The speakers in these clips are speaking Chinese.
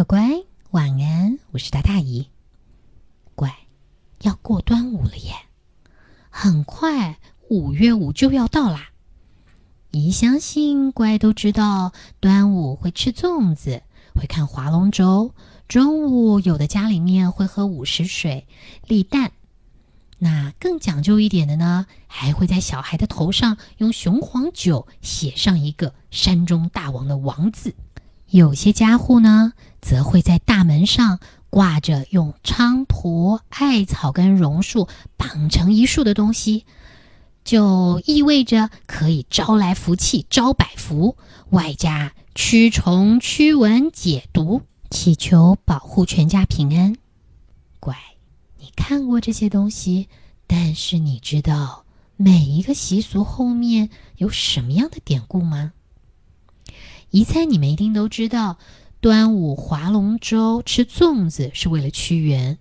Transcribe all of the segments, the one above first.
乖乖，晚安！我是大大姨。乖，要过端午了耶，很快五月五就要到啦。姨相信乖都知道，端午会吃粽子，会看划龙舟。中午有的家里面会喝午时水、立蛋。那更讲究一点的呢，还会在小孩的头上用雄黄酒写上一个山中大王的王字。有些家户呢，则会在大门上挂着用菖蒲、艾草跟榕树绑成一束的东西，就意味着可以招来福气、招百福，外加驱虫、驱蚊、解毒，祈求保护全家平安。乖，你看过这些东西，但是你知道每一个习俗后面有什么样的典故吗？一猜你们一定都知道，端午划龙舟、吃粽子是为了屈原。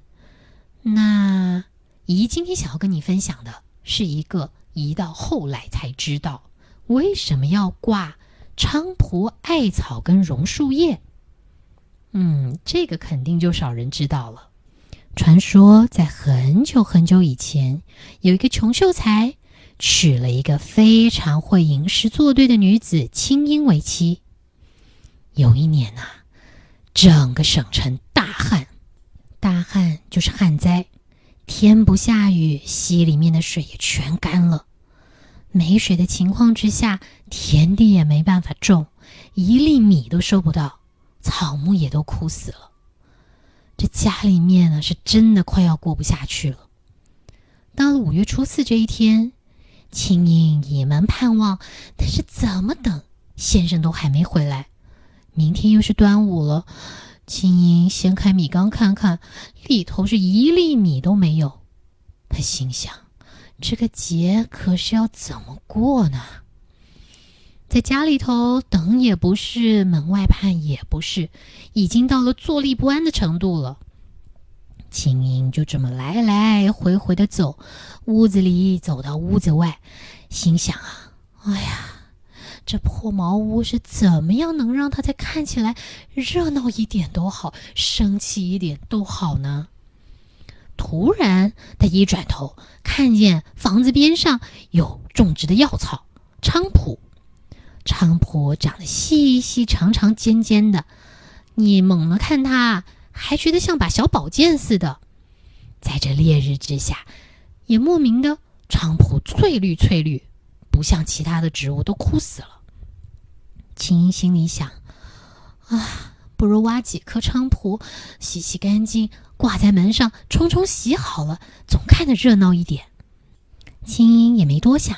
那姨今天想要跟你分享的是一个姨到后来才知道为什么要挂菖蒲、艾草跟榕树叶。嗯，这个肯定就少人知道了。传说在很久很久以前，有一个穷秀才娶了一个非常会吟诗作对的女子青英为妻。有一年呐，整个省城大旱，大旱就是旱灾，天不下雨，溪里面的水也全干了。没水的情况之下，田地也没办法种，一粒米都收不到，草木也都枯死了。这家里面呢，是真的快要过不下去了。到了五月初四这一天，青英倚门盼望，但是怎么等，先生都还没回来。明天又是端午了，青樱掀开米缸看看，里头是一粒米都没有。他心想：这个节可是要怎么过呢？在家里头等也不是，门外盼也不是，已经到了坐立不安的程度了。青樱就这么来来回回的走，屋子里走到屋子外，心想啊，哎呀！这破茅屋是怎么样能让他再看起来热闹一点都好，生气一点都好呢？突然，他一转头，看见房子边上有种植的药草菖蒲，菖蒲长得细细长长尖尖的，你猛了看它，还觉得像把小宝剑似的。在这烈日之下，也莫名的菖蒲翠绿翠绿，不像其他的植物都枯死了。青英心里想：“啊，不如挖几棵菖蒲，洗洗干净，挂在门上，冲冲洗好了，总看着热闹一点。”青英也没多想，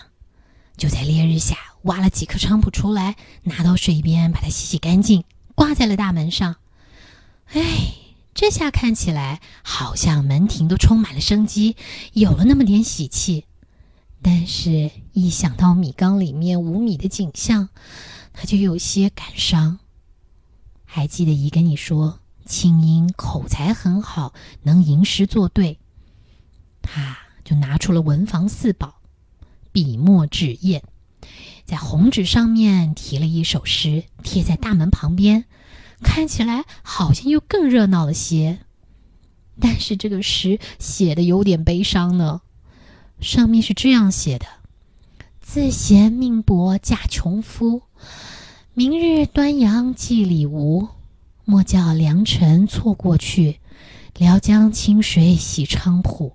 就在烈日下挖了几棵菖蒲出来，拿到水边把它洗洗干净，挂在了大门上。哎，这下看起来好像门庭都充满了生机，有了那么点喜气。但是，一想到米缸里面无米的景象，他就有些感伤。还记得姨跟你说，青英口才很好，能吟诗作对，他就拿出了文房四宝，笔墨纸砚，在红纸上面题了一首诗，贴在大门旁边，看起来好像又更热闹了些。但是这个诗写的有点悲伤呢，上面是这样写的：“自嫌命薄嫁穷夫。”明日端阳祭礼无，莫叫良辰错过去。辽江清水洗菖蒲，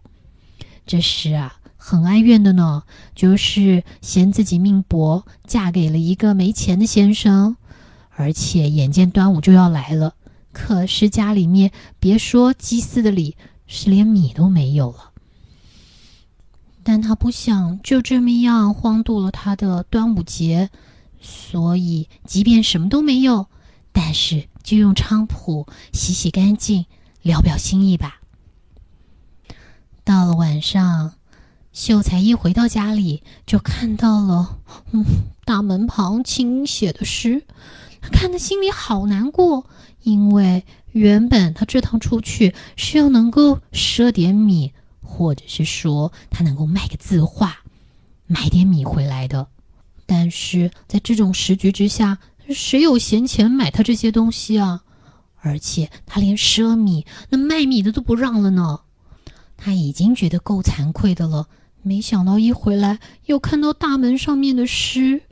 这诗啊，很哀怨的呢。就是嫌自己命薄，嫁给了一个没钱的先生，而且眼见端午就要来了，可是家里面别说祭祀的礼，是连米都没有了。但他不想就这么样荒度了他的端午节。所以，即便什么都没有，但是就用菖蒲洗洗干净，聊表心意吧。到了晚上，秀才一回到家里，就看到了，嗯，大门旁青写的诗，他看的心里好难过，因为原本他这趟出去是要能够赊点米，或者是说他能够卖个字画，买点米回来的。但是在这种时局之下，谁有闲钱买他这些东西啊？而且他连赊米那卖米的都不让了呢。他已经觉得够惭愧的了，没想到一回来又看到大门上面的诗，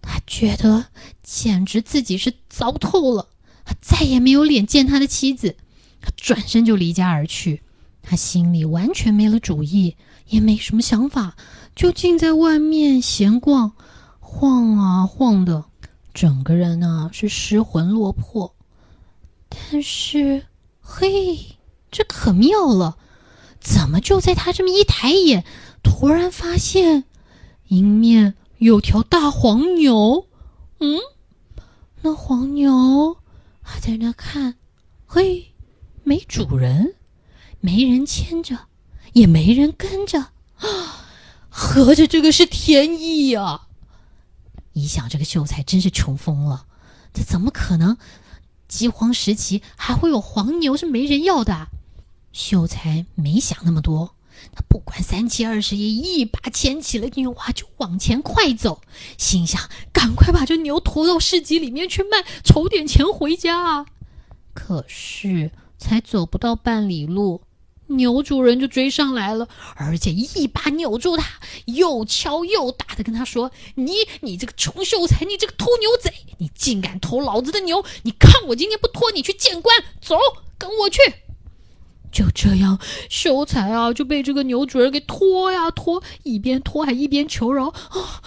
他觉得简直自己是糟透了。他再也没有脸见他的妻子，他转身就离家而去。他心里完全没了主意，也没什么想法，就静在外面闲逛，晃啊晃的，整个人呢是失魂落魄。但是，嘿，这可妙了，怎么就在他这么一抬眼，突然发现迎面有条大黄牛？嗯，那黄牛。还在那看，嘿，没主人，没人牵着，也没人跟着，啊，合着这个是天意呀！一想，这个秀才真是穷疯了，这怎么可能？饥荒时期还会有黄牛是没人要的？秀才没想那么多。他不管三七二十一，一把牵起了牛娃，就往前快走，心想：赶快把这牛驮到市集里面去卖，筹点钱回家！可是才走不到半里路，牛主人就追上来了，而且一把扭住他，又敲又打的跟他说：“你，你这个穷秀才，你这个偷牛贼，你竟敢偷老子的牛！你看我今天不拖你去见官！走，跟我去！”就这样，秀才啊就被这个牛主人给拖呀拖，一边拖还一边求饶啊！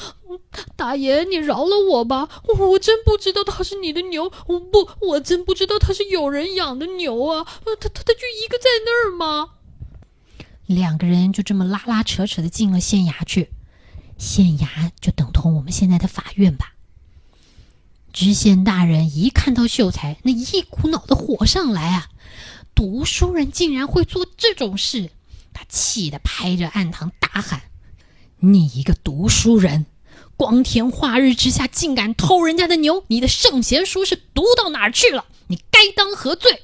大爷，你饶了我吧！我真不知道他是你的牛，我不，我真不知道他是有人养的牛啊！他他他就一个在那儿吗？两个人就这么拉拉扯扯的进了县衙去，县衙就等同我们现在的法院吧。知县大人一看到秀才，那一股脑的火上来啊！读书人竟然会做这种事，他气得拍着案堂大喊：“你一个读书人，光天化日之下竟敢偷人家的牛！你的圣贤书是读到哪儿去了？你该当何罪？”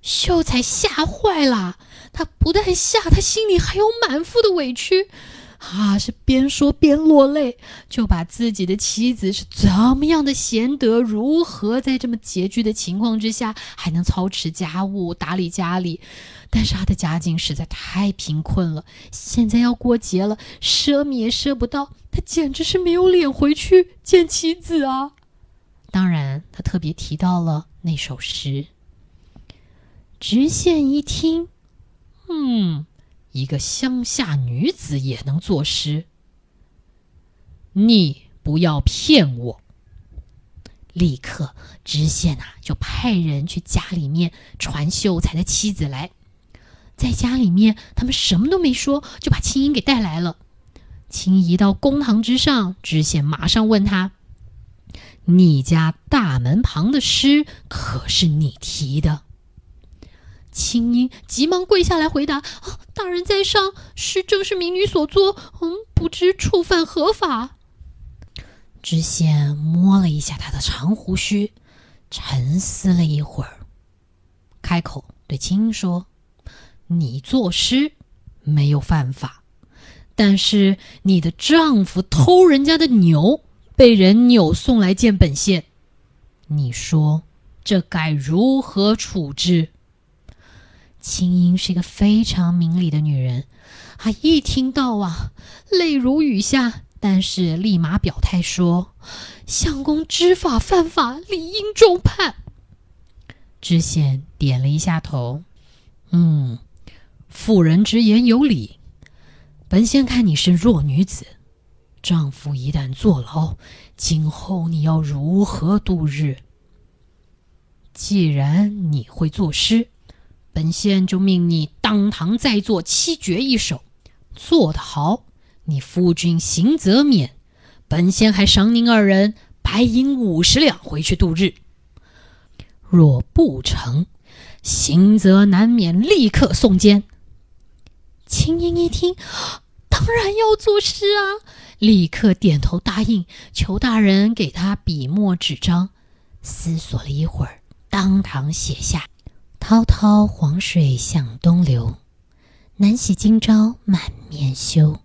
秀才吓坏了，他不但吓，他心里还有满腹的委屈。啊，是边说边落泪，就把自己的妻子是怎么样的贤德，如何在这么拮据的情况之下还能操持家务、打理家里，但是他的家境实在太贫困了，现在要过节了，赊米也赊不到，他简直是没有脸回去见妻子啊！当然，他特别提到了那首诗。知县一听，嗯。一个乡下女子也能作诗，你不要骗我！立刻，知县呐就派人去家里面传秀才的妻子来，在家里面，他们什么都没说，就把青音给带来了。青移到公堂之上，知县马上问他：“你家大门旁的诗可是你题的？”青音急忙跪下来回答：“啊，大人在上，是正是民女所作，嗯，不知触犯何法。”知县摸了一下他的长胡须，沉思了一会儿，开口对青音说：“你作诗没有犯法，但是你的丈夫偷人家的牛，被人扭送来见本县，你说这该如何处置？”青音是一个非常明理的女人，她一听到啊，泪如雨下，但是立马表态说：“相公知法犯法，理应重判。”知县点了一下头，嗯，妇人之言有理。本仙看你是弱女子，丈夫一旦坐牢，今后你要如何度日？既然你会作诗。本仙就命你当堂再作七绝一首，做得好，你夫君刑则免；本仙还赏您二人白银五十两回去度日。若不成，刑则难免，立刻送监。青樱一听，当然要作诗啊，立刻点头答应，求大人给他笔墨纸张，思索了一会儿，当堂写下。滔滔黄水向东流，难洗今朝满面羞。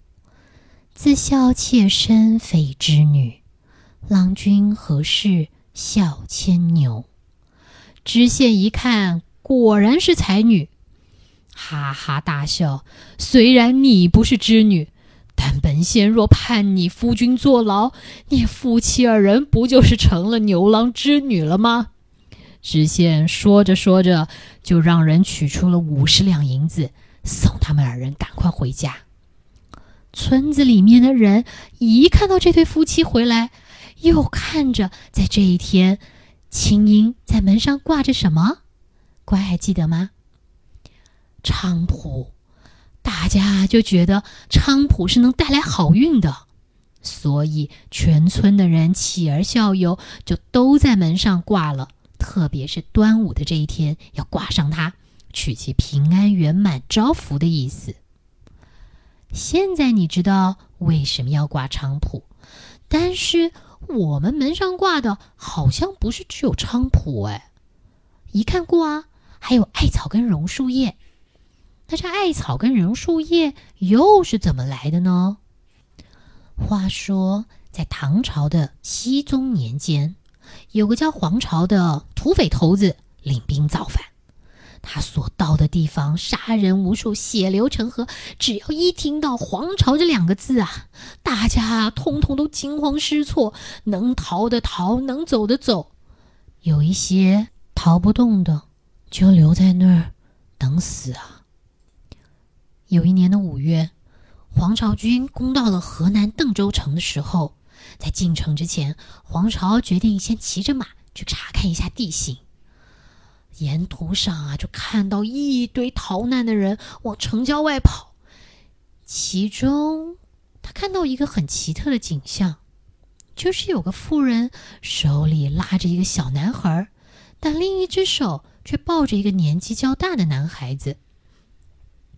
自笑妾身非织女，郎君何事笑牵牛？知县一看，果然是才女，哈哈大笑。虽然你不是织女，但本仙若判你夫君坐牢，你夫妻二人不就是成了牛郎织女了吗？知县说着说着，就让人取出了五十两银子，送他们二人赶快回家。村子里面的人一看到这对夫妻回来，又看着在这一天，青樱在门上挂着什么？乖，还记得吗？菖蒲，大家就觉得菖蒲是能带来好运的，所以全村的人起而效尤，就都在门上挂了。特别是端午的这一天，要挂上它，取其平安圆满、招福的意思。现在你知道为什么要挂菖蒲，但是我们门上挂的好像不是只有菖蒲哎，一看过啊，还有艾草跟榕树叶。那这艾草跟榕树叶又是怎么来的呢？话说，在唐朝的熙宗年间。有个叫黄巢的土匪头子领兵造反，他所到的地方杀人无数，血流成河。只要一听到“黄巢”这两个字啊，大家通通都惊慌失措，能逃的逃，能走的走。有一些逃不动的，就留在那儿等死啊。有一年的五月，黄巢军攻到了河南邓州城的时候。在进城之前，黄巢决定先骑着马去查看一下地形。沿途上啊，就看到一堆逃难的人往城郊外跑。其中，他看到一个很奇特的景象，就是有个妇人手里拉着一个小男孩，但另一只手却抱着一个年纪较大的男孩子。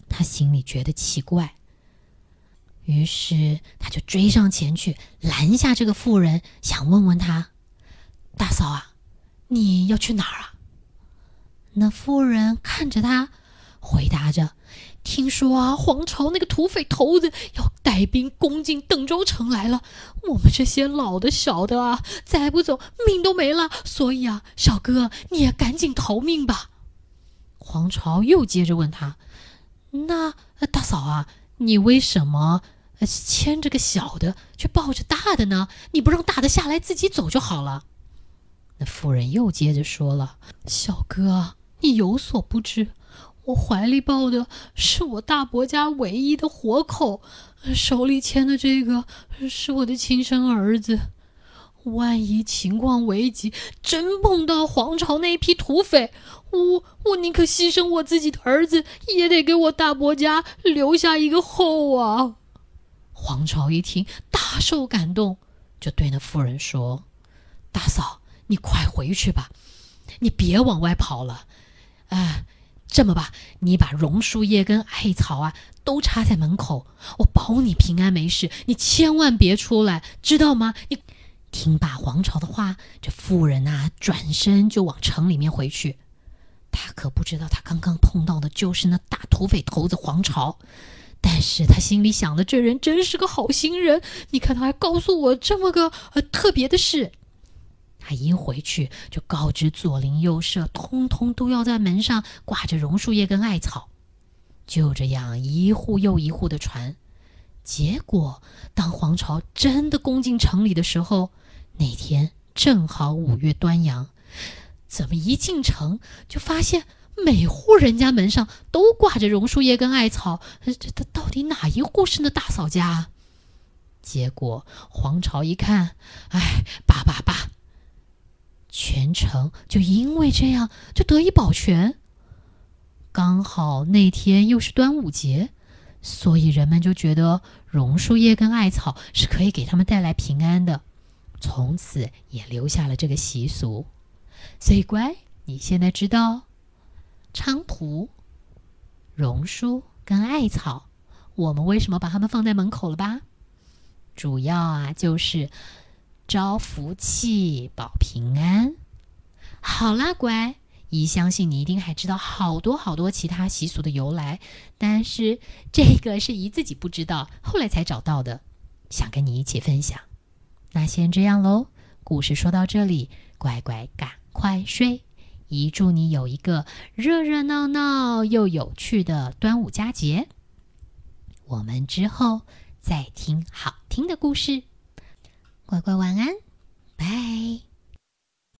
他心里觉得奇怪。于是他就追上前去拦下这个妇人，想问问他：“大嫂啊，你要去哪儿啊？”那妇人看着他，回答着：“听说啊，皇朝那个土匪头子要带兵攻进邓州城来了，我们这些老的小的啊，再不走命都没了。所以啊，小哥你也赶紧逃命吧。”皇朝又接着问他：“那大嫂啊，你为什么？”牵着个小的，却抱着大的呢？你不让大的下来自己走就好了。那妇人又接着说了：“小哥，你有所不知，我怀里抱的是我大伯家唯一的活口，手里牵的这个是我的亲生儿子。万一情况危急，真碰到皇朝那批土匪，我我宁可牺牲我自己的儿子，也得给我大伯家留下一个后啊！”黄巢一听，大受感动，就对那妇人说：“大嫂，你快回去吧，你别往外跑了。哎，这么吧，你把榕树叶跟艾草啊都插在门口，我保你平安没事。你千万别出来，知道吗？你听罢黄巢的话，这妇人呐转身就往城里面回去。他可不知道，他刚刚碰到的就是那大土匪头子黄巢。”但是他心里想的，这人真是个好心人。你看，他还告诉我这么个呃特别的事。他一回去就告知左邻右舍，通通都要在门上挂着榕树叶跟艾草。就这样，一户又一户的传。结果，当黄巢真的攻进城里的时候，那天正好五月端阳。怎么一进城就发现？每户人家门上都挂着榕树叶跟艾草，这这到底哪一户是那大嫂家？结果黄巢一看，哎，罢罢罢，全城就因为这样就得以保全。刚好那天又是端午节，所以人们就觉得榕树叶跟艾草是可以给他们带来平安的，从此也留下了这个习俗。所以乖，你现在知道。菖蒲、榕树跟艾草，我们为什么把它们放在门口了吧？主要啊，就是招福气、保平安。好啦，乖，姨相信你一定还知道好多好多其他习俗的由来，但是这个是姨自己不知道，后来才找到的，想跟你一起分享。那先这样喽，故事说到这里，乖乖赶快睡。一祝你有一个热热闹闹又有趣的端午佳节。我们之后再听好听的故事，乖乖晚安，拜。